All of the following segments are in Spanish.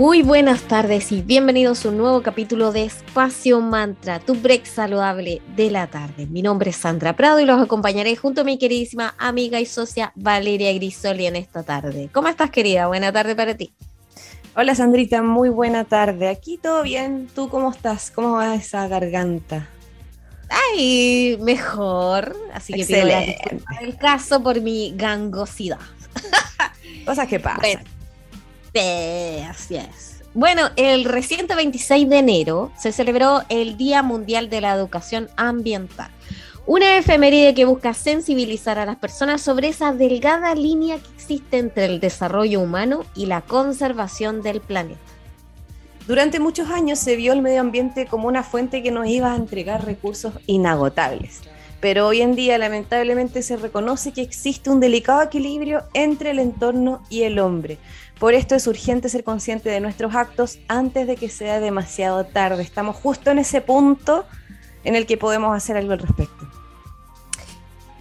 Muy buenas tardes y bienvenidos a un nuevo capítulo de Espacio Mantra, tu break saludable de la tarde. Mi nombre es Sandra Prado y los acompañaré junto a mi queridísima amiga y socia Valeria Grisoli en esta tarde. ¿Cómo estás, querida? Buena tarde para ti. Hola, Sandrita, muy buena tarde. Aquí todo bien. ¿Tú cómo estás? ¿Cómo va esa garganta? Ay, mejor. Así que pido el caso por mi gangosidad. Cosas que pasan. Sí, así es. Bueno, el reciente 26 de enero se celebró el Día Mundial de la Educación Ambiental. Una efeméride que busca sensibilizar a las personas sobre esa delgada línea que existe entre el desarrollo humano y la conservación del planeta. Durante muchos años se vio el medio ambiente como una fuente que nos iba a entregar recursos inagotables. Pero hoy en día lamentablemente se reconoce que existe un delicado equilibrio entre el entorno y el hombre, por esto es urgente ser consciente de nuestros actos antes de que sea demasiado tarde. Estamos justo en ese punto en el que podemos hacer algo al respecto.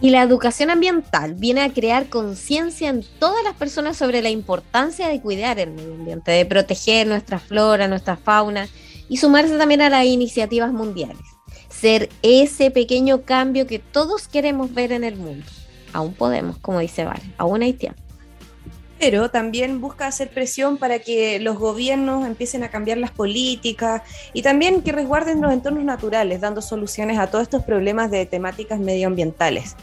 Y la educación ambiental viene a crear conciencia en todas las personas sobre la importancia de cuidar el medio ambiente, de proteger nuestra flora, nuestra fauna y sumarse también a las iniciativas mundiales. Ser ese pequeño cambio que todos queremos ver en el mundo. Aún podemos, como dice Vale, aún hay tiempo pero también busca hacer presión para que los gobiernos empiecen a cambiar las políticas y también que resguarden los entornos naturales, dando soluciones a todos estos problemas de temáticas medioambientales.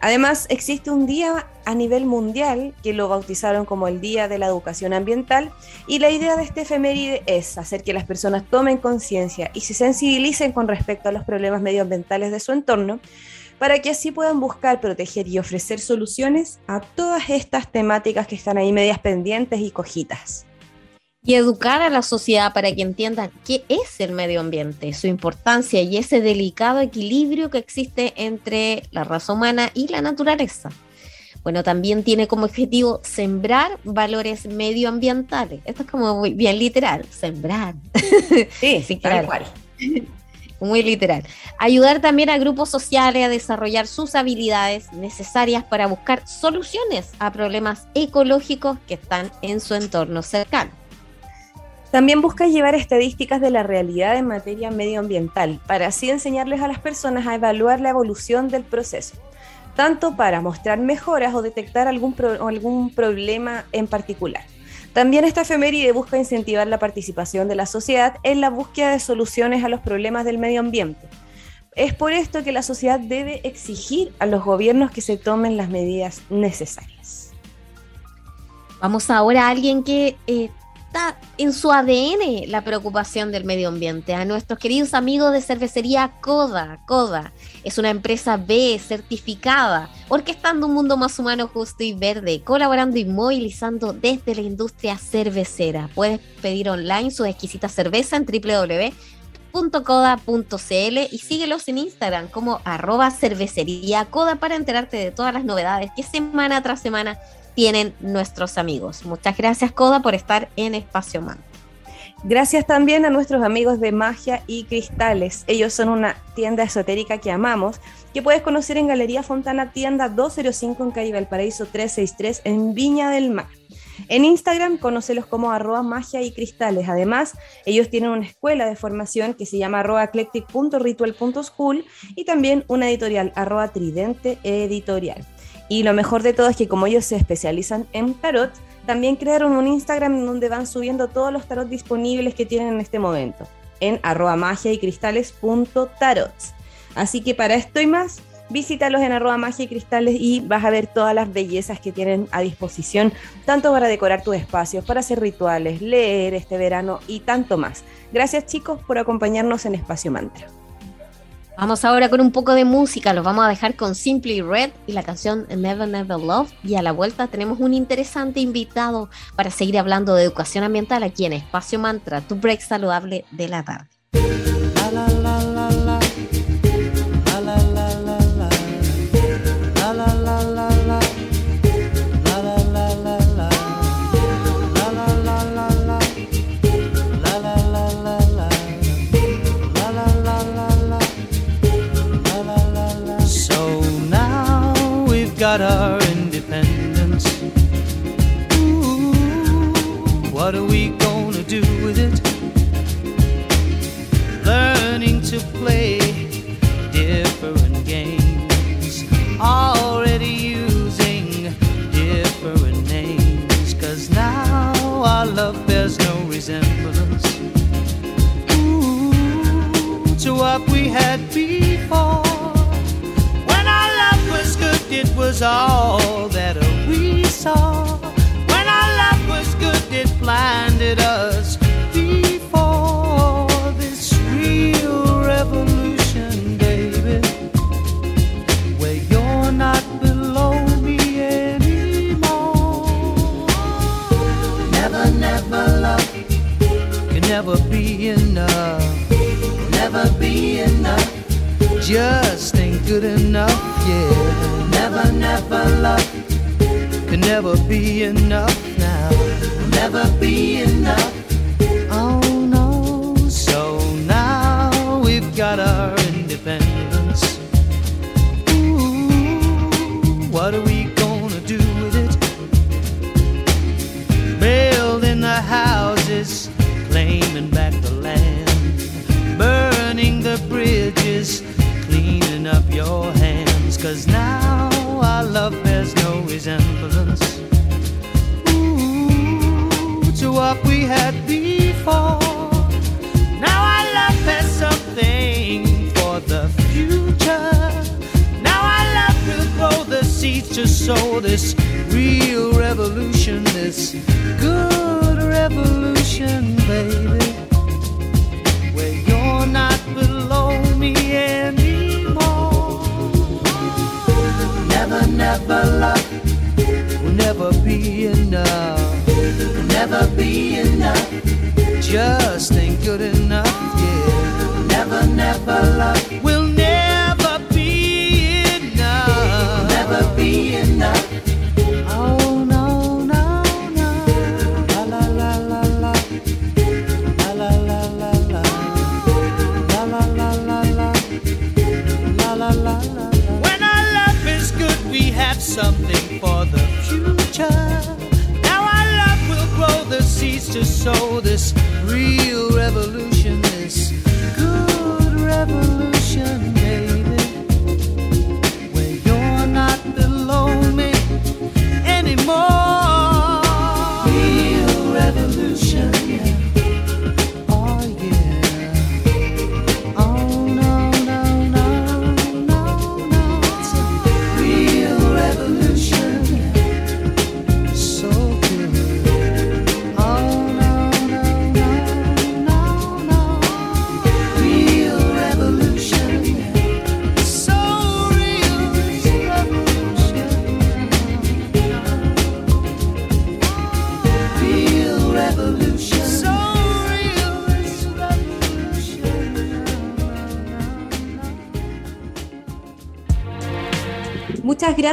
Además, existe un día a nivel mundial que lo bautizaron como el Día de la Educación Ambiental y la idea de este efeméride es hacer que las personas tomen conciencia y se sensibilicen con respecto a los problemas medioambientales de su entorno para que así puedan buscar, proteger y ofrecer soluciones a todas estas temáticas que están ahí medias pendientes y cojitas. Y educar a la sociedad para que entiendan qué es el medio ambiente, su importancia y ese delicado equilibrio que existe entre la raza humana y la naturaleza. Bueno, también tiene como objetivo sembrar valores medioambientales. Esto es como bien literal, sembrar. Sí, sí, claro. cual muy literal. Ayudar también a grupos sociales a desarrollar sus habilidades necesarias para buscar soluciones a problemas ecológicos que están en su entorno cercano. También busca llevar estadísticas de la realidad en materia medioambiental, para así enseñarles a las personas a evaluar la evolución del proceso, tanto para mostrar mejoras o detectar algún, algún problema en particular. También esta efeméride busca incentivar la participación de la sociedad en la búsqueda de soluciones a los problemas del medio ambiente. Es por esto que la sociedad debe exigir a los gobiernos que se tomen las medidas necesarias. Vamos ahora a alguien que eh, en su ADN la preocupación del medio ambiente. A nuestros queridos amigos de cervecería Coda. Coda es una empresa B certificada, orquestando un mundo más humano, justo y verde, colaborando y movilizando desde la industria cervecera. Puedes pedir online su exquisita cerveza en www.coda.cl y síguelos en Instagram como arroba cervecería Coda para enterarte de todas las novedades que semana tras semana tienen nuestros amigos. Muchas gracias, Coda, por estar en Espacio Man. Gracias también a nuestros amigos de Magia y Cristales. Ellos son una tienda esotérica que amamos, que puedes conocer en Galería Fontana Tienda 205 en Calle Valparaíso 363 en Viña del Mar. En Instagram, conócelos como arroba magia y cristales. Además, ellos tienen una escuela de formación que se llama arroba eclectic.ritual.school y también una editorial arroba tridente editorial. Y lo mejor de todo es que como ellos se especializan en tarot, también crearon un Instagram donde van subiendo todos los tarot disponibles que tienen en este momento, en arroba magia y cristales Así que para esto y más, visítalos en arroba magia y cristales y vas a ver todas las bellezas que tienen a disposición, tanto para decorar tus espacios, para hacer rituales, leer este verano y tanto más. Gracias chicos por acompañarnos en Espacio Mantra. Vamos ahora con un poco de música, los vamos a dejar con Simply Red y la canción Never Never Love. Y a la vuelta tenemos un interesante invitado para seguir hablando de educación ambiental aquí en Espacio Mantra, tu break saludable de la tarde. Had before. When our love was good, it was all that we saw. When our love was good, it blinded us before this real revolution, baby. Where you're not below me anymore. Never, never love can never be enough. Never be enough. Just ain't good enough, yeah. Never, never love can never be enough now. Never be enough. Oh no. So now we've got our independence. Ooh, what are we hands. Cause now our love bears no resemblance Ooh, to what we had before. Now our love has something for the future. Now our love will grow the seeds to sow this real revolution, this good revolution, baby. Never, never love will never be enough. Will never be enough. Just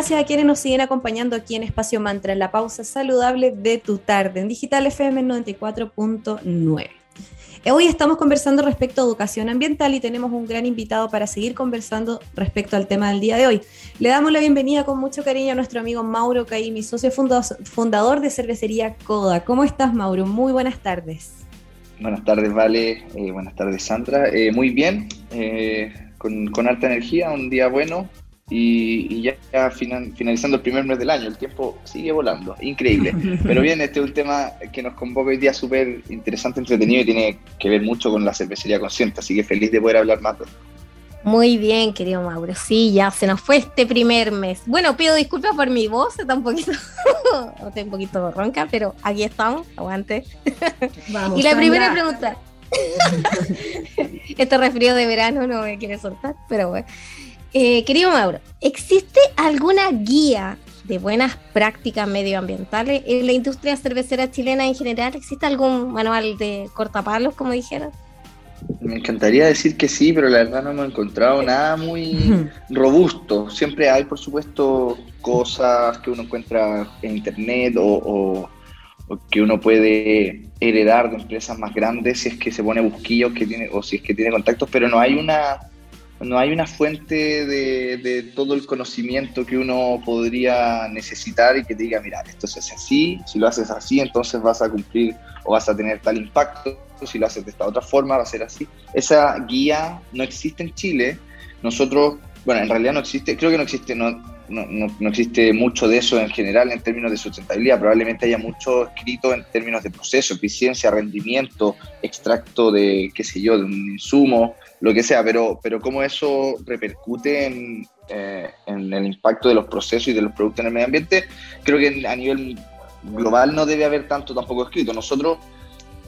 gracias a quienes nos siguen acompañando aquí en Espacio Mantra, la pausa saludable de tu tarde, en Digital FM 94.9. Eh, Hoy estamos conversando respecto a educación ambiental y tenemos un gran invitado para seguir conversando respecto al tema del día de hoy. Le damos la bienvenida con mucho cariño a nuestro amigo Mauro Caí, socio funda- fundador de cervecería Coda. ¿Cómo estás, Mauro? Muy buenas tardes. Buenas tardes, Vale. Eh, buenas tardes, Sandra. Eh, muy bien, con alta energía, un día bueno y, y ya, finan- finalizando el primer mes del año. El tiempo sigue volando, increíble. Pero bien, este es un tema que nos convoca hoy día súper interesante, entretenido y tiene que ver mucho con la cervecería consciente, así que feliz de poder hablar más de esto. Muy bien, querido Mauro. Sí, ya se nos fue este primer mes. Bueno, pido disculpas por mi voz, está un poquito, está un poquito ronca, pero aquí estamos, aguante. Vamos, y la primera pregunta. este resfrío de verano no me quiere soltar, pero bueno. Eh, querido Mauro, ¿existe alguna guía de buenas prácticas medioambientales en la industria cervecera chilena en general? ¿Existe algún manual de cortapalos, como dijeron? Me encantaría decir que sí, pero la verdad no hemos encontrado nada muy robusto. Siempre hay, por supuesto, cosas que uno encuentra en internet o, o- o que uno puede heredar de empresas más grandes si es que se pone busquillos que tiene, o si es que tiene contactos, pero no hay una, no hay una fuente de, todo el conocimiento que uno podría necesitar y que te diga, mira, esto se hace así, si lo haces así, entonces vas a cumplir o vas a tener tal impacto, si lo haces de esta otra forma, va a ser así. Esa guía no existe en Chile. Nosotros, bueno, en realidad no existe, creo que no existe, no, no, no, existe mucho de eso en general en términos de sustentabilidad. Probablemente haya mucho escrito en términos de proceso, eficiencia, rendimiento, extracto de, qué sé yo, de un insumo, lo que sea, pero, pero cómo eso repercute en, eh, en el impacto de los procesos y de los productos en el medio ambiente, creo que a nivel global no debe haber tanto tampoco escrito. Nosotros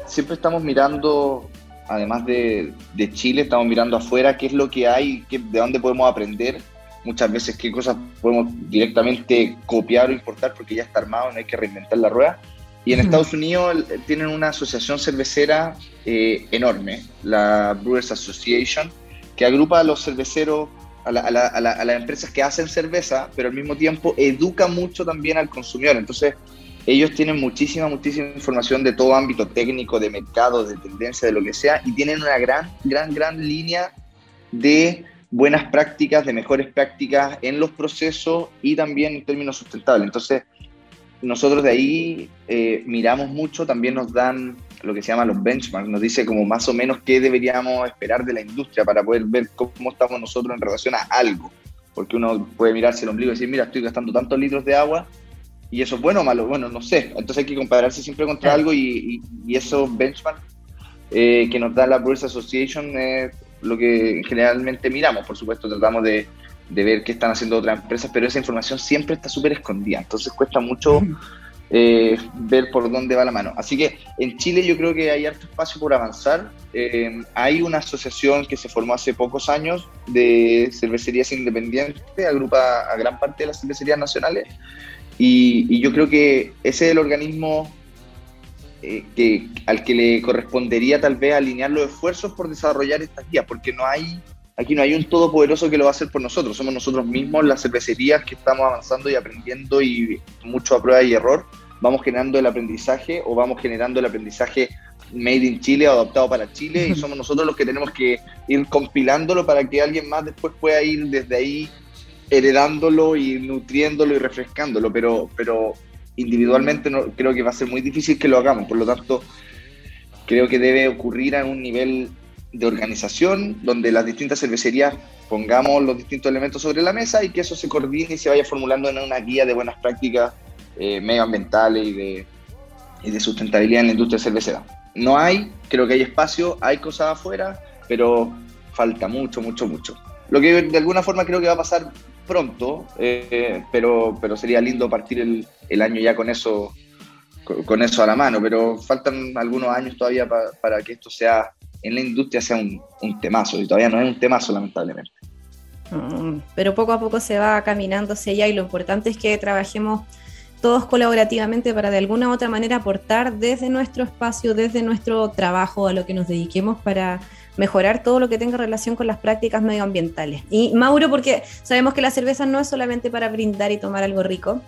siempre estamos mirando, además de, de Chile, estamos mirando afuera qué es lo que hay, qué, de dónde podemos aprender muchas veces qué cosas podemos directamente copiar o importar porque ya está armado, no hay que reinventar la rueda. Y en Estados Unidos tienen una asociación cervecera eh, enorme, la Brewers Association, que agrupa a los cerveceros, a, las empresas que hacen cerveza, pero al mismo tiempo educa mucho también al consumidor. Entonces, ellos tienen muchísima, muchísima información de todo ámbito técnico, de mercado, de tendencia, de lo que sea, y tienen una gran, gran, gran línea de buenas prácticas, de mejores prácticas en los procesos y también en términos sustentables. Entonces, nosotros de ahí eh, miramos mucho, también nos dan lo que se llama los benchmarks, nos dice como más o menos qué deberíamos esperar de la industria para poder ver cómo estamos nosotros en relación a algo. Porque uno puede mirarse el ombligo y decir, mira, estoy gastando tantos litros de agua y eso es bueno o malo. Bueno, no sé. Entonces hay que compararse siempre contra algo y, y, esos benchmarks eh, que nos da la Brewers Association es lo que generalmente miramos. Por supuesto, tratamos de, ver qué están haciendo otras empresas, pero esa información siempre está súper escondida, entonces cuesta mucho eh, ver por dónde va la mano. Así que en Chile yo creo que hay harto espacio por avanzar. Eh, hay una asociación que se formó hace pocos años de cervecerías independientes, agrupa a gran parte de las cervecerías nacionales, y, y yo creo que ese es el organismo eh, que, al que le correspondería tal vez alinear los esfuerzos por desarrollar estas guías, porque no hay, aquí no hay un todopoderoso que lo va a hacer por nosotros, somos nosotros mismos las cervecerías que estamos avanzando y aprendiendo y mucho a prueba y error, vamos generando el aprendizaje o vamos generando el aprendizaje made in Chile o adaptado para Chile y somos nosotros los que tenemos que ir compilándolo para que alguien más después pueda ir desde ahí heredándolo y nutriéndolo y refrescándolo, pero, pero individualmente no, creo que va a ser muy difícil que lo hagamos, por lo tanto creo que debe ocurrir a un nivel de organización donde las distintas cervecerías pongamos los distintos elementos sobre la mesa y que eso se coordine y se vaya formulando en una guía de buenas prácticas eh, medioambientales y de, y de sustentabilidad en la industria cervecera. No hay, creo que hay espacio, hay cosas afuera, pero falta mucho, mucho, mucho. Lo que de alguna forma creo que va a pasar pronto, eh, pero, pero sería lindo partir el, el, año ya con eso, con, eso a la mano, pero faltan algunos años todavía para que esto sea, en la industria sea un, temazo, y todavía no es un temazo lamentablemente. Mm, pero poco a poco se va caminando hacia allá y lo importante es que trabajemos todos colaborativamente para de alguna u otra manera aportar desde nuestro espacio, desde nuestro trabajo, a lo que nos dediquemos para mejorar todo lo que tenga relación con las prácticas medioambientales. Y Mauro, porque sabemos que la cerveza no es solamente para brindar y tomar algo rico,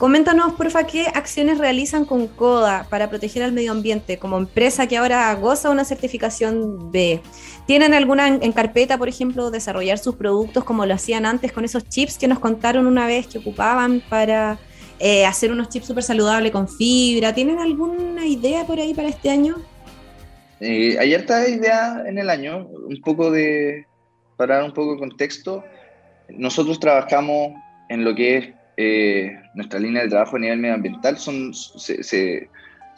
coméntanos, porfa, qué acciones realizan con CODA para proteger al medio ambiente como empresa que ahora goza una certificación B. ¿Tienen alguna en, carpeta, por ejemplo, desarrollar sus productos como lo hacían antes con esos chips que nos contaron una vez que ocupaban para eh, hacer unos chips súper saludables con fibra? ¿Tienen alguna idea por ahí para este año? Eh, hay idea en el año, un poco de, para dar un poco de contexto, nosotros trabajamos en lo que es eh, nuestra línea de trabajo a nivel medioambiental, se,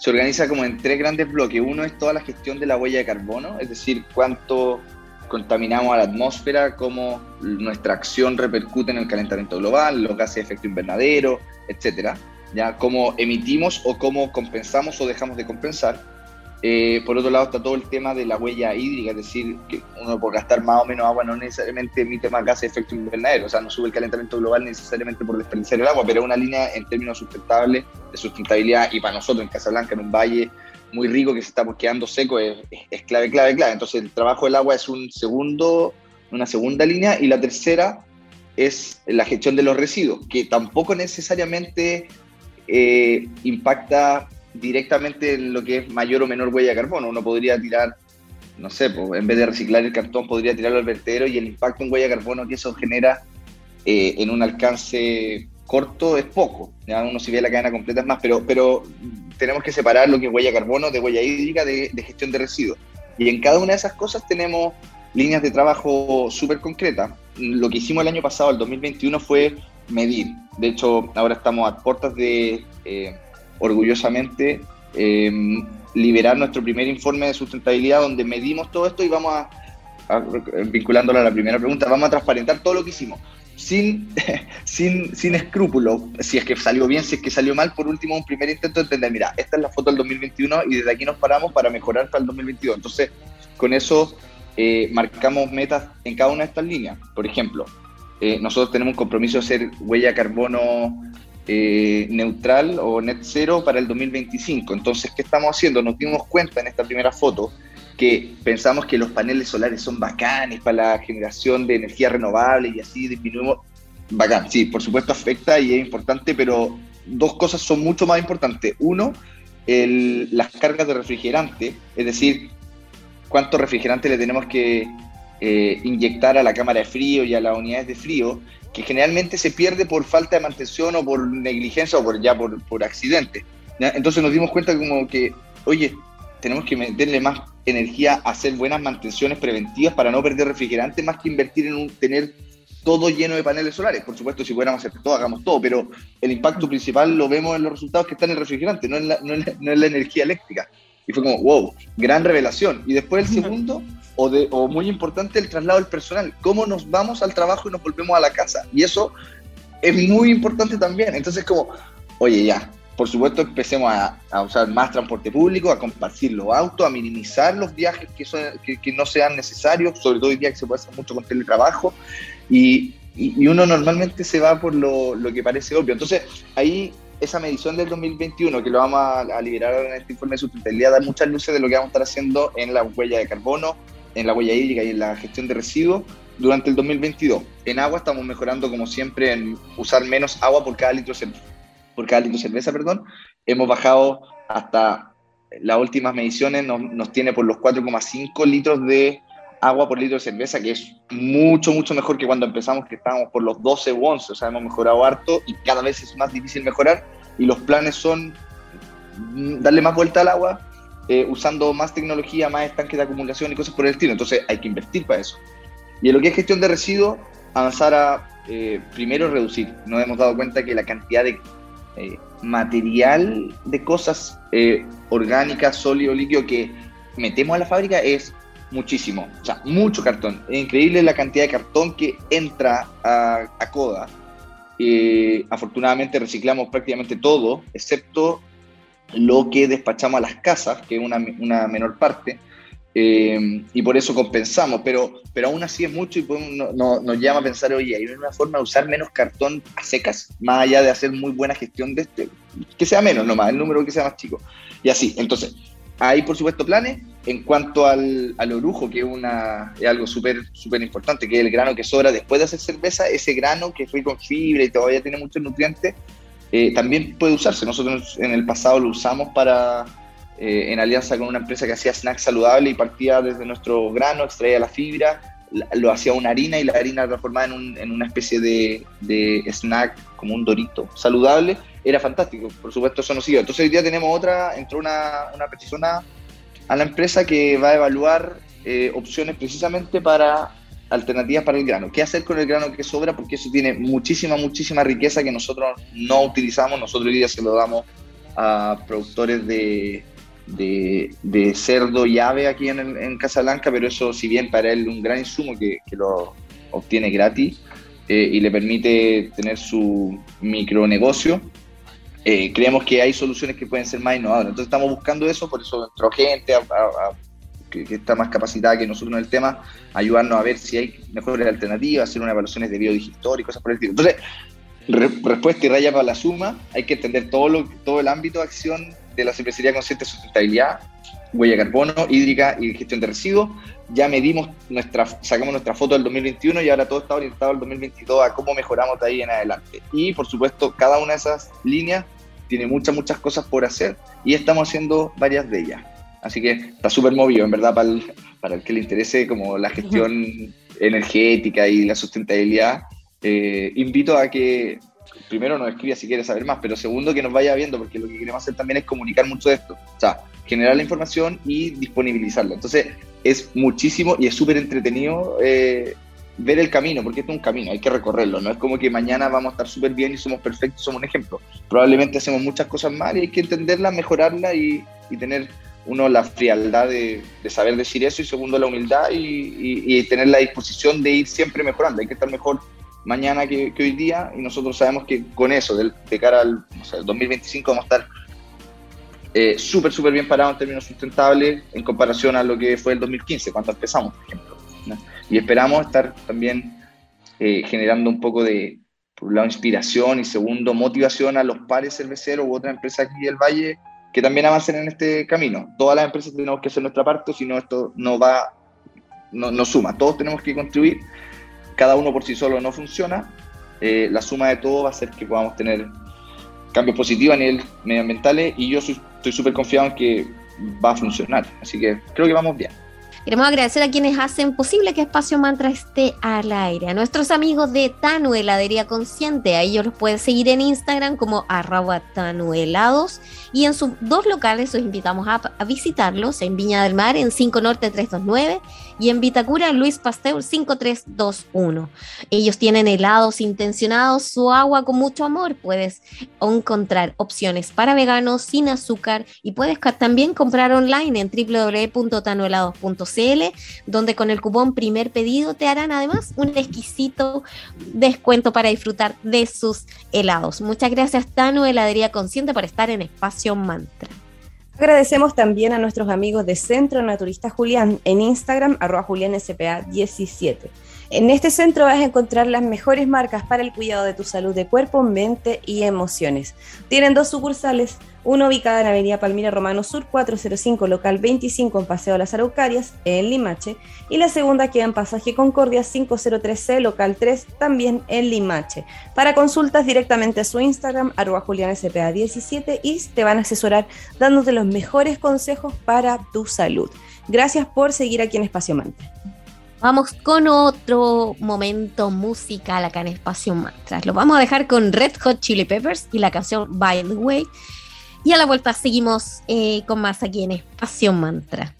organiza como en tres grandes bloques. Uno es toda la gestión de la huella de carbono, es decir, cuánto contaminamos a la atmósfera, cómo nuestra acción repercute en el calentamiento global, los gases de efecto invernadero, etcétera, ya cómo emitimos o cómo compensamos o dejamos de compensar. Eh, por otro lado está todo el tema de la huella hídrica, es decir, que uno por gastar más o menos agua no necesariamente emite más gases de efecto invernadero, o sea, no sube el calentamiento global necesariamente por desperdiciar el agua, pero es una línea en términos sustentables, de sustentabilidad, y para nosotros en Casablanca, en un valle muy rico que se está quedando seco, es, clave, clave, clave. Entonces el trabajo del agua es un segundo, una segunda línea, y la tercera es la gestión de los residuos, que tampoco necesariamente eh, impacta directamente en lo que es mayor o menor huella de carbono. Uno podría tirar no sé, pues, en vez de reciclar el cartón podría tirarlo al vertedero y el impacto en huella de carbono que eso genera eh, en un alcance corto es poco. Ya uno si ve la cadena completa es más, pero, pero tenemos que separar lo que es huella de carbono de huella hídrica de, gestión de residuos. Y en cada una de esas cosas tenemos líneas de trabajo súper concretas. Lo que hicimos el año pasado, el 2021, fue medir. De hecho, ahora estamos a puertas de, eh, orgullosamente, eh, liberar nuestro primer informe de sustentabilidad donde medimos todo esto y vamos a, a, vinculándolo a la primera pregunta, vamos a transparentar todo lo que hicimos. Sin, sin, sin escrúpulos, si es que salió bien, si es que salió mal, por último, un primer intento de entender, mira, esta es la foto del 2021 y desde aquí nos paramos para mejorar para el 2022. Entonces, con eso eh, marcamos metas en cada una de estas líneas. Por ejemplo, eh, nosotros tenemos un compromiso de hacer huella carbono eh, neutral o net cero para el 2025. Entonces, ¿qué estamos haciendo? Nos dimos cuenta en esta primera foto que pensamos que los paneles solares son bacanes para la generación de energía renovable y así disminuimos. Bacán, sí, por supuesto afecta y es importante, pero dos cosas son mucho más importantes. Uno, las cargas de refrigerante, es decir, cuánto refrigerante le tenemos que eh, inyectar a la cámara de frío y a las unidades de frío, que generalmente se pierde por falta de mantención o por negligencia o por ya por, por accidente. Entonces nos dimos cuenta como que, oye, tenemos que meterle más energía a hacer buenas mantenciones preventivas para no perder refrigerante, más que invertir en un, tener todo lleno de paneles solares. Por supuesto, si pudiéramos hacer todo, hagamos todo, pero el impacto principal lo vemos en los resultados que están en el refrigerante, no en la, no en la, no en la energía eléctrica. Y fue como, wow, gran revelación. Y después el segundo, o, de, o muy importante, el traslado del personal. ¿Cómo nos vamos al trabajo y nos volvemos a la casa? Y eso es muy importante también. Entonces, como, oye, ya, por supuesto, empecemos a, a, usar más transporte público, a compartir los autos, a minimizar los viajes que, son, que, que, no sean necesarios, sobre todo hoy día que se puede hacer mucho con teletrabajo, y, y, y uno normalmente se va por lo, lo, que parece obvio. Entonces, ahí esa medición del 2021, que lo vamos a, a liberar en este informe de sustentabilidad, da muchas luces de lo que vamos a estar haciendo en la huella de carbono, en la huella hídrica y en la gestión de residuos durante el 2022. En agua estamos mejorando, como siempre, en usar menos agua por cada litro de por cada litro cerveza, perdón, hemos bajado hasta las últimas mediciones, nos, nos tiene por los 4,5 litros de agua por litro de cerveza, que es mucho, mucho mejor que cuando empezamos, que estábamos por los 12 o 11, o sea, hemos mejorado harto y cada vez es más difícil mejorar y los planes son darle más vuelta al agua, eh, usando más tecnología, más estanques de acumulación y cosas por el estilo, entonces hay que invertir para eso. Y en lo que es gestión de residuos, avanzar a eh, primero reducir. Nos hemos dado cuenta que la cantidad de eh, material de cosas orgánicas, sólido, líquido que metemos a la fábrica es muchísimo, o sea, mucho cartón. Es increíble la cantidad de cartón que entra a, Coda. Eh, afortunadamente reciclamos prácticamente todo, excepto lo que despachamos a las casas, que es una, una menor parte, eh, y por eso compensamos, pero, pero aún así es mucho y podemos, no, nos llama a pensar, oye, hay una forma de usar menos cartón a secas, más allá de hacer muy buena gestión de este, que sea menos nomás, el número que sea más chico. Y así, entonces, hay por supuesto planes en cuanto al, al orujo, que es, una, es algo súper importante, que es el grano que sobra después de hacer cerveza, ese grano que fue con fibra y todavía tiene muchos nutrientes, eh, también puede usarse. Nosotros en el pasado lo usamos para eh, en alianza con una empresa que hacía snacks saludables y partía desde nuestro grano, extraía la fibra, la, lo hacía una harina y la harina transformada en, un, en una especie de, de, snack, como un dorito saludable, era fantástico. Por supuesto, eso nos siguió. Entonces, hoy día tenemos otra, entró una, una persona a la empresa que va a evaluar eh, opciones precisamente para alternativas para el grano. ¿Qué hacer con el grano que sobra? Porque eso tiene muchísima, muchísima riqueza que nosotros no utilizamos. Nosotros hoy día se lo damos a productores de, cerdo y ave aquí en, en, Casablanca, pero eso si bien para él un gran insumo que, que lo obtiene gratis eh, y le permite tener su micronegocio, eh, creemos que hay soluciones que pueden ser más innovadoras. Entonces estamos buscando eso, por eso entró gente que, está más capacitada que nosotros en el tema, ayudarnos a ver si hay mejores alternativas, hacer unas evaluaciones de biodigestor y cosas por el estilo. Entonces, re, respuesta y raya para la suma, hay que entender todo, lo, todo el ámbito de acción de la cervecería consciente de sustentabilidad, huella de carbono, hídrica y gestión de residuos. Ya medimos nuestra, sacamos nuestra foto del 2021 y ahora todo está orientado al 2022 a cómo mejoramos de ahí en adelante. Y por supuesto, cada una de esas líneas tiene muchas, muchas cosas por hacer y estamos haciendo varias de ellas. así que está súper movido, en verdad, para el, para el que le interese como la gestión energética y la sustentabilidad. Eh, invito a que primero nos escriba si quiere saber más, pero segundo que nos vaya viendo, porque lo que queremos hacer también es comunicar mucho de esto. O sea, generar la información y disponibilizarla. Entonces, es muchísimo y es súper entretenido eh, ver el camino, porque esto es un camino, hay que recorrerlo. No es como que mañana vamos a estar súper bien y somos perfectos, somos un ejemplo. Probablemente hacemos muchas cosas mal y hay que entenderla, mejorarla y, tener, uno, la frialdad de, saber decir eso y segundo, la humildad y, tener la disposición de ir siempre mejorando. Hay que estar mejor mañana que, hoy día y nosotros sabemos que con eso, de, de cara al 2025, vamos a estar eh, súper, súper bien parado en términos sustentables en comparación a lo que fue el 2015, cuando empezamos, por ejemplo. Y esperamos estar también eh, generando un poco de, por un lado, inspiración y segundo, motivación a los pares cerveceros u otras empresas aquí del Valle que también avancen en este camino. Todas las empresas tenemos que hacer nuestra parte, si no esto no va, no, no, suma. Todos tenemos que contribuir, cada uno por sí solo no funciona. Eh, la suma de todo va a hacer que podamos tener cambios positivos a nivel medioambiental y yo estoy súper confiado en que va a funcionar. Así que creo que vamos bien. Queremos agradecer a quienes hacen posible que Espacio Mantra esté al aire. A nuestros amigos de Tanu Heladería Consciente. A ellos los puedes seguir en Instagram como arroba tanuhelados. Y en sus dos locales los invitamos a, visitarlos en Viña del Mar en 5 Norte 329 y en Vitacura Luis Pasteur 5321. Ellos tienen helados intencionados, su agua con mucho amor. Puedes encontrar opciones para veganos sin azúcar y puedes también comprar online en www.tanuhelados.cl donde con el cupón primer pedido te harán además un exquisito descuento para disfrutar de sus helados. Muchas gracias Tano Heladería Consciente por estar en Espacio Mantra. Agradecemos también a nuestros amigos de Centro Naturista Julián en Instagram, arroba julianspa17. En este centro vas a encontrar las mejores marcas para el cuidado de tu salud de cuerpo, mente y emociones. Tienen dos sucursales, una ubicada en Avenida Palmira Romano Sur 405, local 25 en Paseo de las Araucarias, en Limache, y la segunda queda en Pasaje Concordia 503C, local 3, también en Limache. Para consultas directamente a su Instagram, arroba julianspa17, y te van a asesorar dándote los mejores consejos para tu salud. Gracias por seguir aquí en Espacio Mante. Vamos con otro momento musical acá en Espacio Mantras. Lo vamos a dejar con Red Hot Chili Peppers y la canción By the Way. Y a la vuelta seguimos eh, con más aquí en Espacio Mantra.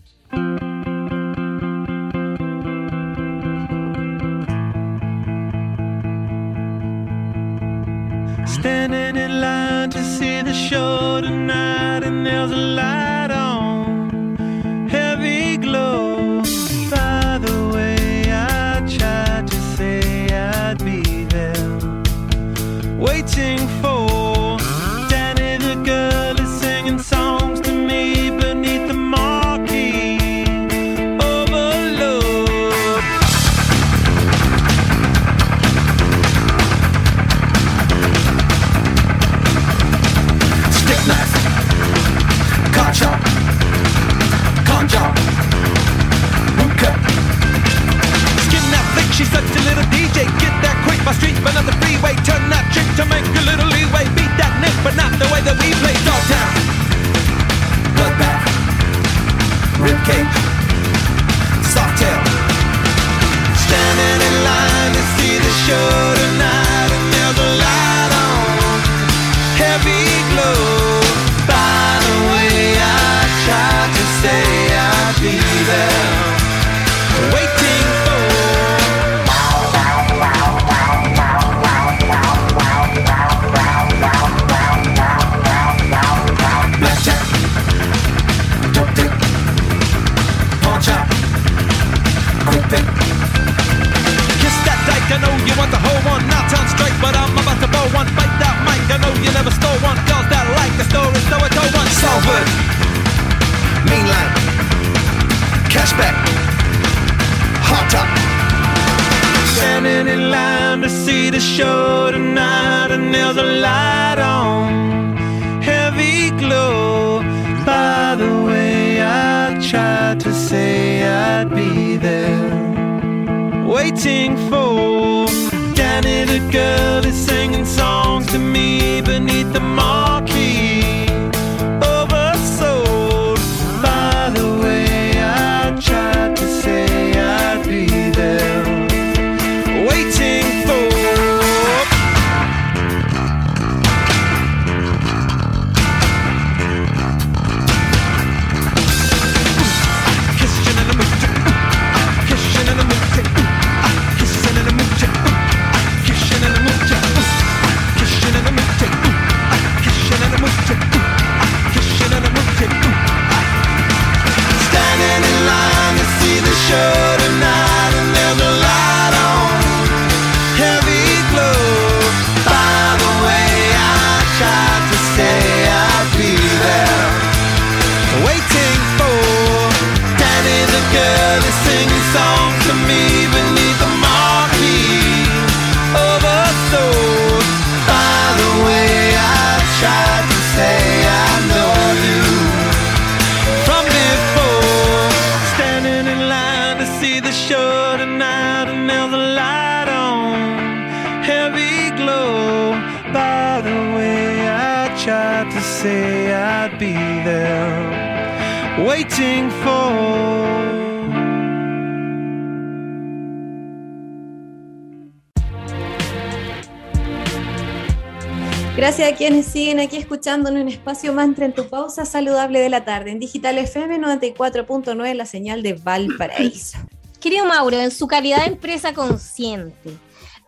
Waiting for. Waiting for. Danny the girl is singing songs to me beneath the marquee. Had to say I'd be there, waiting for. Gracias a quienes siguen aquí escuchándonos en Espacio Mantra en tu pausa saludable de la tarde en Digital FM 94.9, la señal de Valparaíso. Querido Mauro, en su calidad de empresa consciente,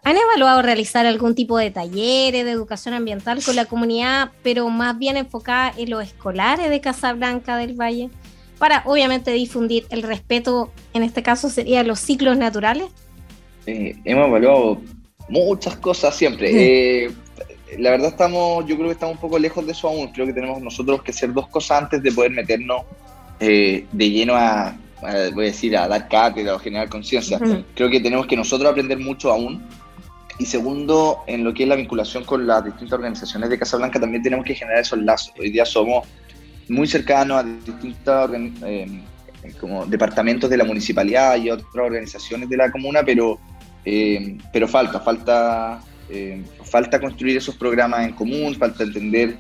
¿han evaluado realizar algún tipo de talleres de educación ambiental con la comunidad, pero más bien enfocada en los escolares de Casablanca del Valle? Para obviamente difundir el respeto, en este caso serían los ciclos naturales. Eh, hemos evaluado muchas cosas siempre. Eh, la verdad estamos, yo creo que estamos un poco lejos de eso aún. Creo que tenemos nosotros que hacer dos cosas antes de poder meternos eh, de lleno a, voy a decir, a dar cátedra o generar conciencia. Creo que tenemos que nosotros aprender mucho aún. Y segundo, en lo que es la vinculación con las distintas organizaciones de Casablanca, también tenemos que generar esos lazos. Hoy día somos muy cercanos a distintos eh, departamentos de la municipalidad y otras organizaciones de la comuna, pero, eh, pero falta, falta eh, falta construir esos programas en común, falta entender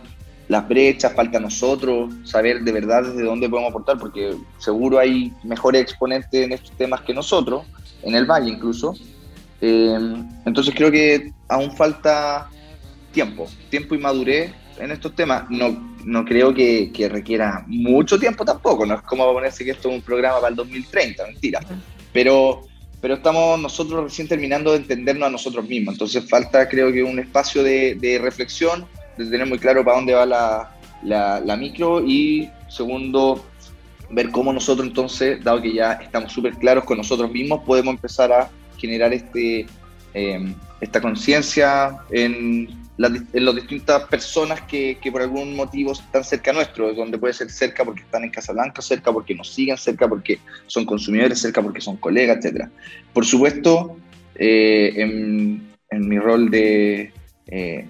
las brechas, falta nosotros saber de verdad desde dónde podemos aportar, porque seguro hay mejores exponentes en estos temas que nosotros, en el Valle incluso. Eh, entonces creo que aún falta tiempo, tiempo y madurez en estos temas. No, no creo que, que requiera mucho tiempo tampoco, no es como ponerse que esto es un programa para el 2030, mentira. Pero pero estamos nosotros recién terminando de entendernos a nosotros mismos. Entonces falta, creo que, un espacio de, de reflexión, de tener muy claro para dónde va la, la, micro y, segundo, ver cómo nosotros entonces, dado que ya estamos súper claros con nosotros mismos, podemos empezar a generar este, eh, esta conciencia en en las distintas personas que, por algún motivo están cerca nuestro, donde puede ser cerca porque están en Casablanca, cerca porque nos siguen, cerca porque son consumidores, cerca porque son colegas, etc. Por supuesto, eh, en, mi rol de, eh,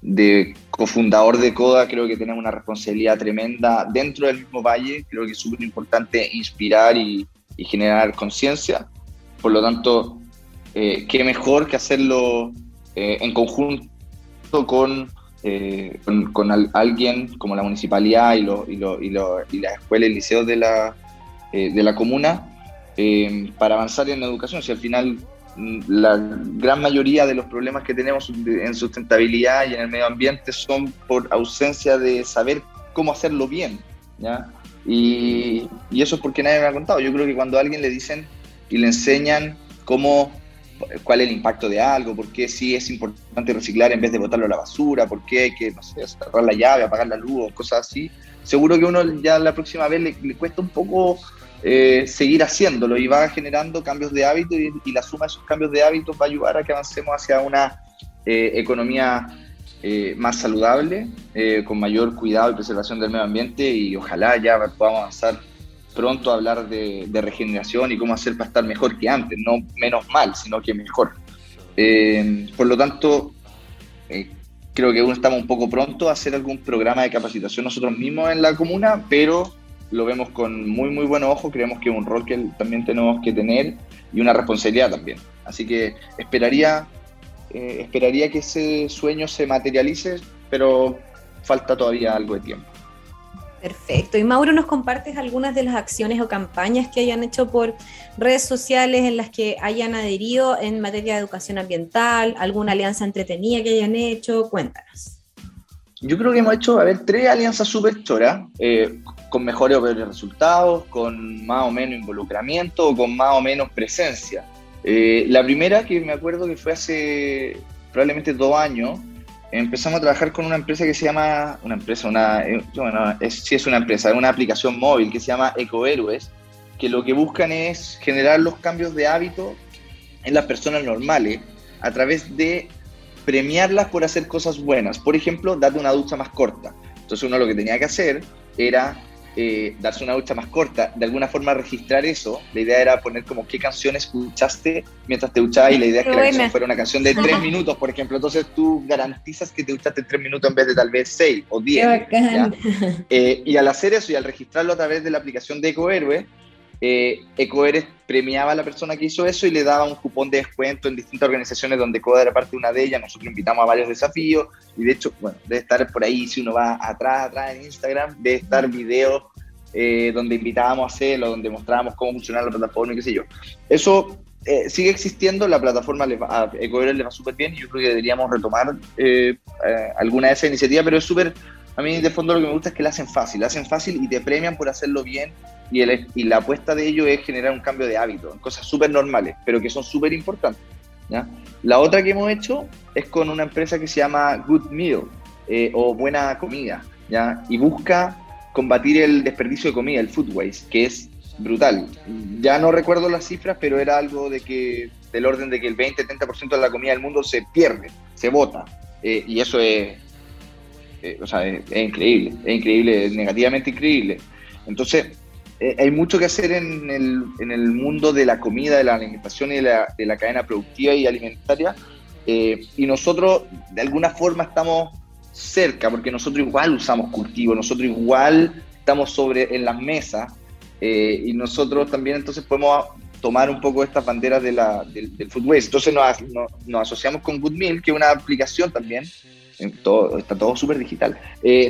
de cofundador de CODA, creo que tenemos una responsabilidad tremenda dentro del mismo valle, creo que es súper importante inspirar y generar conciencia, por lo tanto, eh, qué mejor que hacerlo en conjunto eh, con, con, alguien como la municipalidad y, lo, y, lo, y, lo, y la escuela y liceos de la, eh, de la comuna eh, para avanzar en la educación. Si al final mm, la gran mayoría de los problemas que tenemos en sustentabilidad y en el medio ambiente son por ausencia de saber cómo hacerlo bien. ¿ya? Y, y eso es porque nadie me ha contado. Yo creo que cuando a alguien le dicen y le enseñan cómo cuál es el impacto de algo, por qué sí es importante reciclar en vez de botarlo a la basura, por qué hay que, cerrar la llave, apagar la luz, cosas así. Seguro que uno ya la próxima vez le, cuesta un poco eh, seguir haciéndolo y va generando cambios de hábito y, la suma de esos cambios de hábitos va a ayudar a que avancemos hacia una eh, economía eh, más saludable, con mayor cuidado y preservación del medio ambiente y ojalá ya podamos avanzar pronto hablar de, regeneración y cómo hacer para estar mejor que antes, no menos mal, sino que mejor. Eh, por lo tanto, eh, creo que aún estamos un poco pronto a hacer algún programa de capacitación nosotros mismos en la comuna, pero lo vemos con muy, muy buen ojo, creemos que es un rol que también tenemos que tener y una responsabilidad también. Así que esperaría, eh, esperaría que ese sueño se materialice, pero falta todavía algo de tiempo. Perfecto. Y Mauro, ¿nos compartes algunas de las acciones o campañas que hayan hecho por redes sociales en las que hayan adherido en materia de educación ambiental? ¿Alguna alianza entretenida que hayan hecho? Cuéntanos. Yo creo que hemos hecho, a ver, tres alianzas súper choras, eh, con mejores o peores resultados, con más o menos involucramiento o con más o menos presencia. Eh, la primera que me acuerdo que fue hace probablemente dos años, empezamos a trabajar con una empresa que se llama, una empresa, una, eh, bueno, es, sí es una empresa, es una aplicación móvil que se llama EcoHéroes, que lo que buscan es generar los cambios de hábito en las personas normales a través de premiarlas por hacer cosas buenas. Por ejemplo, darte una ducha más corta. Entonces uno lo que tenía que hacer era eh, darse una ducha más corta, de alguna forma registrar eso. La idea era poner como qué canción escuchaste mientras te duchabas y la idea es que la canción fuera una canción de tres minutos, por ejemplo. Entonces tú garantizas que te duchaste tres minutos en vez de tal vez seis o diez. Eh, y al hacer eso y al registrarlo a través de la aplicación de EcoHéroe, eh, Ecoeres premiaba a la persona que hizo eso y le daba un cupón de descuento en distintas organizaciones donde Coda era parte de una de ellas. Nosotros invitamos a varios desafíos y de hecho, bueno, debe estar por ahí, si uno va atrás, atrás en Instagram, debe estar videos eh, donde invitábamos a hacerlo, donde mostrábamos cómo funcionaba la plataforma y qué sé yo. Eso eh, sigue existiendo, la plataforma le va, a Ecoeres le va súper bien y yo creo que deberíamos retomar eh, alguna de esas iniciativas, pero es súper, a mí de fondo lo que me gusta es que la hacen fácil, la hacen fácil y te premian por hacerlo bien y, el, y la apuesta de ello es generar un cambio de hábito, cosas súper normales, pero que son súper importantes. ¿ya? La otra que hemos hecho es con una empresa que se llama Good Meal eh, o Buena Comida, ¿ya? y busca combatir el desperdicio de comida, el food waste, que es brutal. Ya no recuerdo las cifras, pero era algo de que del orden de que el 20-30% de la comida del mundo se pierde, se bota. Eh, y eso es, eh, o sea, es, es, increíble, es increíble, es negativamente increíble. Entonces, eh, hay mucho que hacer en el, en el, mundo de la comida, de la alimentación y de la, de la cadena productiva y alimentaria. Eh, y nosotros, de alguna forma, estamos cerca, porque nosotros igual usamos cultivo, nosotros igual estamos sobre en las mesas, eh, y nosotros también entonces podemos tomar un poco estas banderas de la, del, del food waste. Entonces nos, nos, asociamos con Good Meal, que es una aplicación también, todo, está todo súper digital,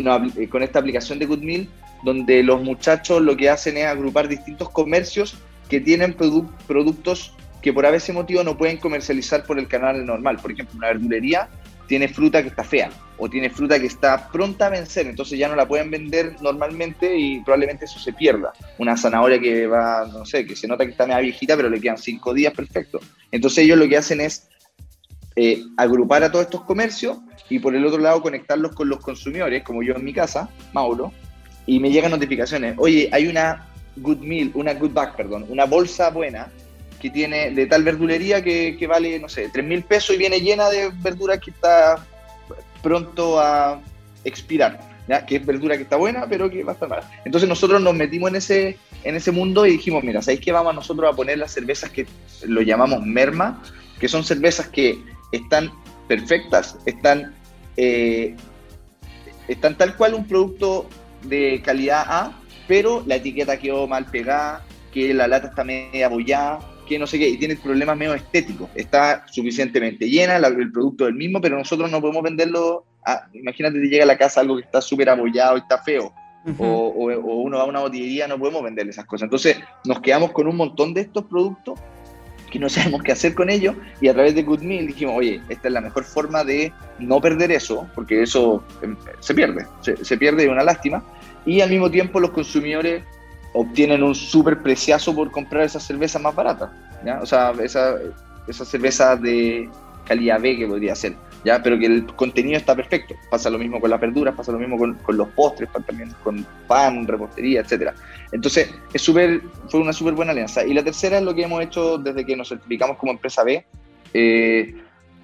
nos, con esta aplicación de Good Meal donde los muchachos lo que hacen es agrupar distintos comercios que tienen produ productos que por ese motivo no pueden comercializar por el canal normal. Por ejemplo, una verdulería tiene fruta que está fea o tiene fruta que está pronta a vencer, entonces ya no la pueden vender normalmente y probablemente eso se pierda. Una zanahoria que va, no sé, que se nota que está media viejita, pero le quedan cinco días, perfecto. Entonces ellos lo que hacen es eh, agrupar a todos estos comercios y por el otro lado conectarlos con los consumidores, como yo en mi casa, Mauro, y me llegan notificaciones. Oye, hay una Good Meal, una Good Bag, perdón, una bolsa buena que tiene de tal verdulería que, que vale, no sé, 3 mil pesos y viene llena de verduras que está pronto a expirar. ¿ya? Que es verdura que está buena, pero que va a estar mala. Entonces nosotros nos metimos en ese, en ese mundo y dijimos, mira, ¿sabéis qué vamos nosotros a poner las cervezas que lo llamamos merma? Que son cervezas que están perfectas, están, eh, están tal cual un producto de calidad A, pero la etiqueta quedó mal pegada, que la lata está media abollada, que no sé qué, y tiene problemas medio estéticos. Está suficientemente llena, el producto del mismo, pero nosotros no podemos venderlo. A, imagínate que llega a la casa algo que está súper abollado y está feo. Uh -huh. o, o, o, uno va a una botillería, no podemos venderle esas cosas. Entonces nos quedamos con un montón de estos productos que no sabemos qué hacer con ellos y a través de Good Meal dijimos, oye, esta es la mejor forma de no perder eso, porque eso em, se pierde, se, pierde y una lástima, y al mismo tiempo los consumidores obtienen un súper preciazo por comprar esas cervezas más baratas, o sea, esa, esa cerveza de calidad B que podría ser, ¿ya? pero que el contenido está perfecto. Pasa lo mismo con las verduras, pasa lo mismo con, con los postres, también con pan, repostería, etcétera. Entonces, es super, fue una súper buena alianza. Y la tercera es lo que hemos hecho desde que nos certificamos como empresa B, eh,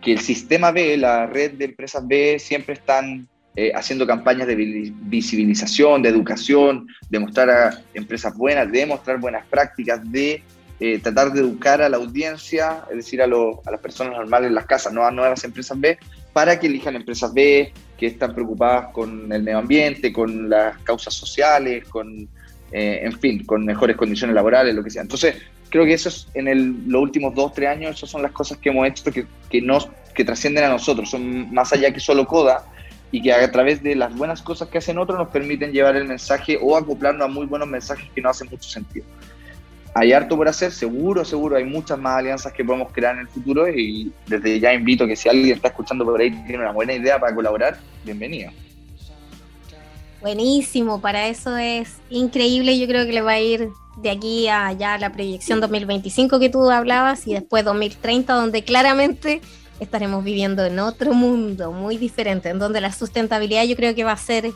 que el sistema B, la red de empresas B, siempre están eh, haciendo campañas de visibilización, de educación, de mostrar a empresas buenas, de mostrar buenas prácticas, de eh, tratar de educar a la audiencia, es decir, a, lo, a, las personas normales en las casas, no a nuevas empresas B, para que elijan empresas B que están preocupadas con el medio ambiente, con las causas sociales, con, eh, en fin, con mejores condiciones laborales, lo que sea. Entonces, creo que eso es, en el, los últimos dos, tres años, esas son las cosas que hemos hecho que, que, nos, que trascienden a nosotros, son más allá que solo coda, y que a través de las buenas cosas que hacen otros nos permiten llevar el mensaje o acoplarnos a muy buenos mensajes que no hacen mucho sentido hay harto por hacer, seguro, seguro, hay muchas más alianzas que podemos crear en el futuro y desde ya invito que si alguien está escuchando por ahí tiene una buena idea para colaborar, bienvenido. Buenísimo, para eso es increíble, yo creo que le va a ir de aquí a ya la proyección 2025 que tú hablabas y después 2030 donde claramente estaremos viviendo en otro mundo muy diferente, en donde la sustentabilidad yo creo que va a ser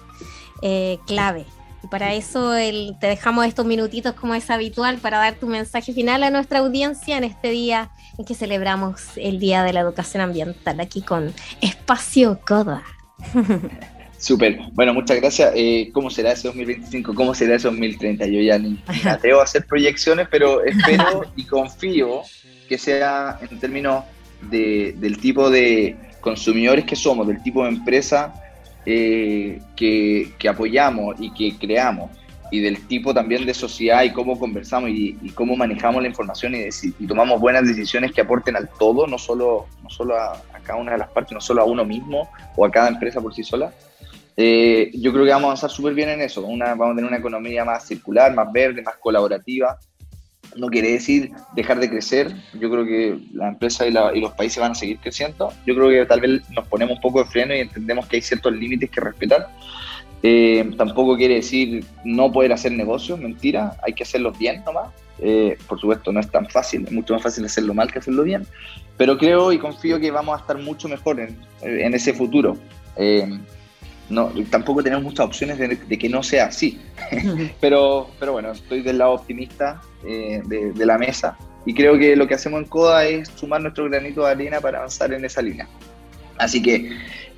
eh, clave. Y para eso el, te dejamos estos minutitos como es habitual para dar tu mensaje final a nuestra audiencia en este día en que celebramos el Día de la Educación Ambiental aquí con Espacio Coda. Súper. Bueno, muchas gracias. Eh, ¿Cómo será ese 2025? ¿Cómo será ese 2030? Yo ya ni, ni atrevo a hacer proyecciones, pero espero y confío que sea en términos de, del tipo de consumidores que somos, del tipo de empresa eh, que, que, apoyamos y que creamos y del tipo también de sociedad y cómo conversamos y, cómo manejamos la información y, y, tomamos buenas decisiones que aporten al todo, no solo, no solo a, cada una de las partes, no solo a uno mismo o a cada empresa por sí sola. Eh, yo creo que vamos a avanzar súper bien en eso. Una, vamos a tener una economía más circular, más verde, más colaborativa. No quiere decir dejar de crecer. Yo creo que la empresa y, los países van a seguir creciendo. Yo creo que tal vez nos ponemos un poco de freno y entendemos que hay ciertos límites que respetar eh, tampoco quiere decir no poder hacer negocios, mentira, hay que hacerlos bien nomás. Eh, por supuesto, no es tan fácil, es mucho más fácil hacerlo mal que hacerlo bien, pero creo y confío que vamos a estar mucho mejor en, en ese futuro. Eh, no, tampoco tenemos muchas opciones de, que no sea así, pero, pero bueno, estoy del lado optimista de, de la mesa. Y creo que lo que hacemos en CODA es sumar nuestro granito de arena para avanzar en esa línea. Así que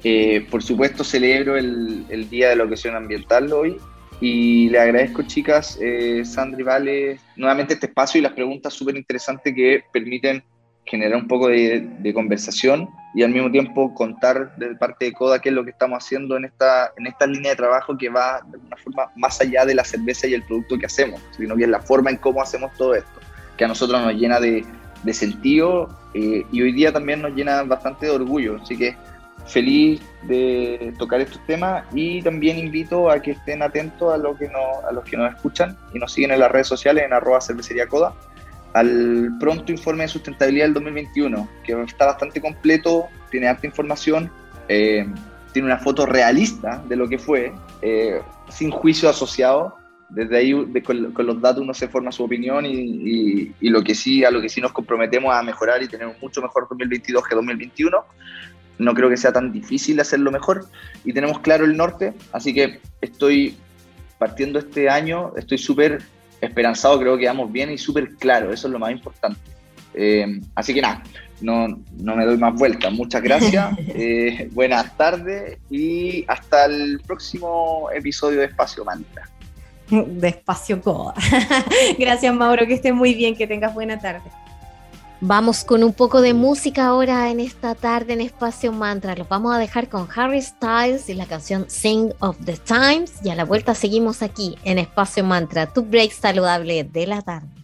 eh, por supuesto, celebro el, Día de la Ocasión Ambiental hoy. Y le agradezco, chicas, eh, Sandra y Vale, nuevamente este espacio y las preguntas súper interesantes que permiten generar un poco de, conversación y al mismo tiempo contar de parte de CODA qué es lo que estamos haciendo en esta, en esta línea de trabajo que va de alguna forma más allá de la cerveza y el producto que hacemos, sino que es la forma en cómo hacemos todo esto, que a nosotros nos llena de, sentido eh, y hoy día también nos llena bastante de orgullo. Así que feliz de tocar estos temas y también invito a que estén atentos a, lo que a los que nos escuchan y nos siguen en las redes sociales en arroba cervecería coda al pronto informe de sustentabilidad del 2021 que está bastante completo, tiene alta información, eh, tiene una foto realista de lo que fue, eh, sin juicio asociado. Desde ahí, con, los datos, uno se forma su opinión y, y, lo que sí, a lo que sí nos comprometemos a mejorar y tener un mucho mejor 2022 que 2021 no creo que sea tan difícil hacerlo mejor y tenemos claro el norte, así que estoy partiendo este año, estoy súper esperanzado, creo que vamos bien y súper claro, eso es lo más importante. Eh, así que nada, no, no, me doy más vueltas, muchas gracias, eh, buenas tardes y hasta el próximo episodio de Espacio Manta. De Espacio Coda. gracias Mauro, que estés muy bien, que tengas buena tarde. Vamos con un poco de música ahora en esta tarde en Espacio Mantra. Los vamos a dejar con Harry Styles y la canción Sing of the Times. Y a la vuelta seguimos aquí en Espacio Mantra, tu break saludable de la tarde.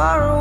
far away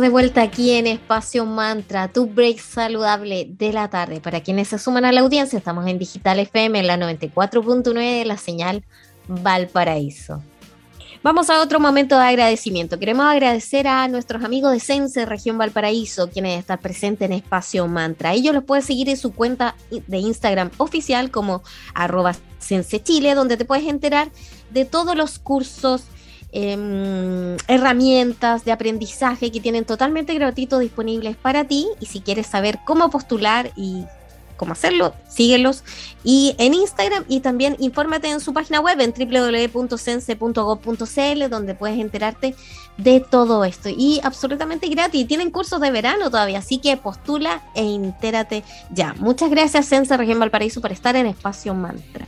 de vuelta aquí en Espacio Mantra, tu break saludable de la tarde. Para quienes se suman a la audiencia, estamos en Digital FM en la 94.9 de la señal Valparaíso. Vamos a otro momento de agradecimiento. Queremos agradecer a nuestros amigos de Sense Región Valparaíso, quienes están presentes en Espacio Mantra. Ellos los puedes seguir en su cuenta de Instagram oficial como arroba Chile, donde te puedes enterar de todos los cursos, Em, herramientas de aprendizaje que tienen totalmente gratuitos disponibles para ti y si quieres saber cómo postular y cómo hacerlo, síguelos y en Instagram y también infórmate en su página web en www.sense.gov.cl donde puedes enterarte de todo esto y absolutamente gratis. Tienen cursos de verano todavía, así que postula e entérate ya. Muchas gracias Sense Región Valparaíso por estar en Espacio Mantra.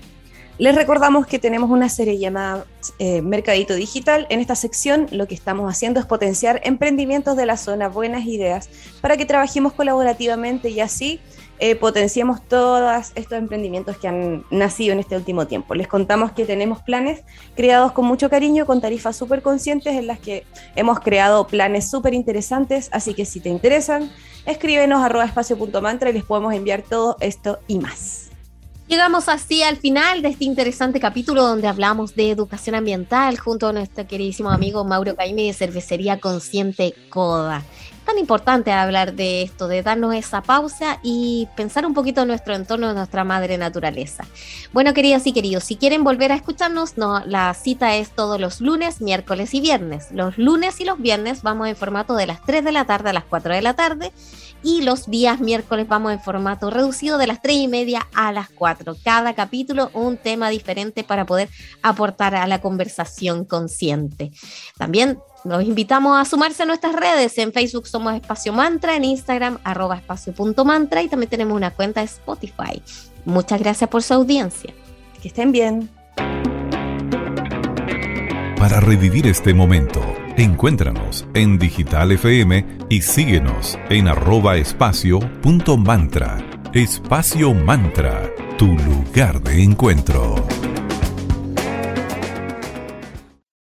Les recordamos que tenemos una serie llamada eh, Mercadito Digital. En esta sección lo que estamos haciendo es potenciar emprendimientos de la zona, buenas ideas, para que trabajemos colaborativamente y así eh, potenciemos todos estos emprendimientos que han nacido en este último tiempo. Les contamos que tenemos planes creados con mucho cariño, con tarifas súper conscientes en las que hemos creado planes súper interesantes, así que si te interesan, escríbenos arroba espacio.mantra y les podemos enviar todo esto y más. Llegamos así al final de este interesante capítulo donde hablamos de educación ambiental junto a nuestro queridísimo amigo Mauro Caime de Cervecería Consciente Coda tan importante hablar de esto, de darnos esa pausa y pensar un poquito nuestro entorno, en nuestra madre naturaleza. Bueno, queridas y queridos, si quieren volver a escucharnos, no, la cita es todos los lunes, miércoles y viernes. Los lunes y los viernes vamos en formato de las 3 de la tarde a las 4 de la tarde y los días miércoles vamos en formato reducido de las 3 y media a las 4. Cada capítulo un tema diferente para poder aportar a la conversación consciente. También los invitamos a sumarse a nuestras redes. En Facebook somos Espacio Mantra, en Instagram arroba espacio.mantra y también tenemos una cuenta de Spotify. Muchas gracias por su audiencia. Que estén bien. Para revivir este momento, encuéntranos en Digital FM y síguenos en arroba espacio.mantra. Espacio Mantra, tu lugar de encuentro.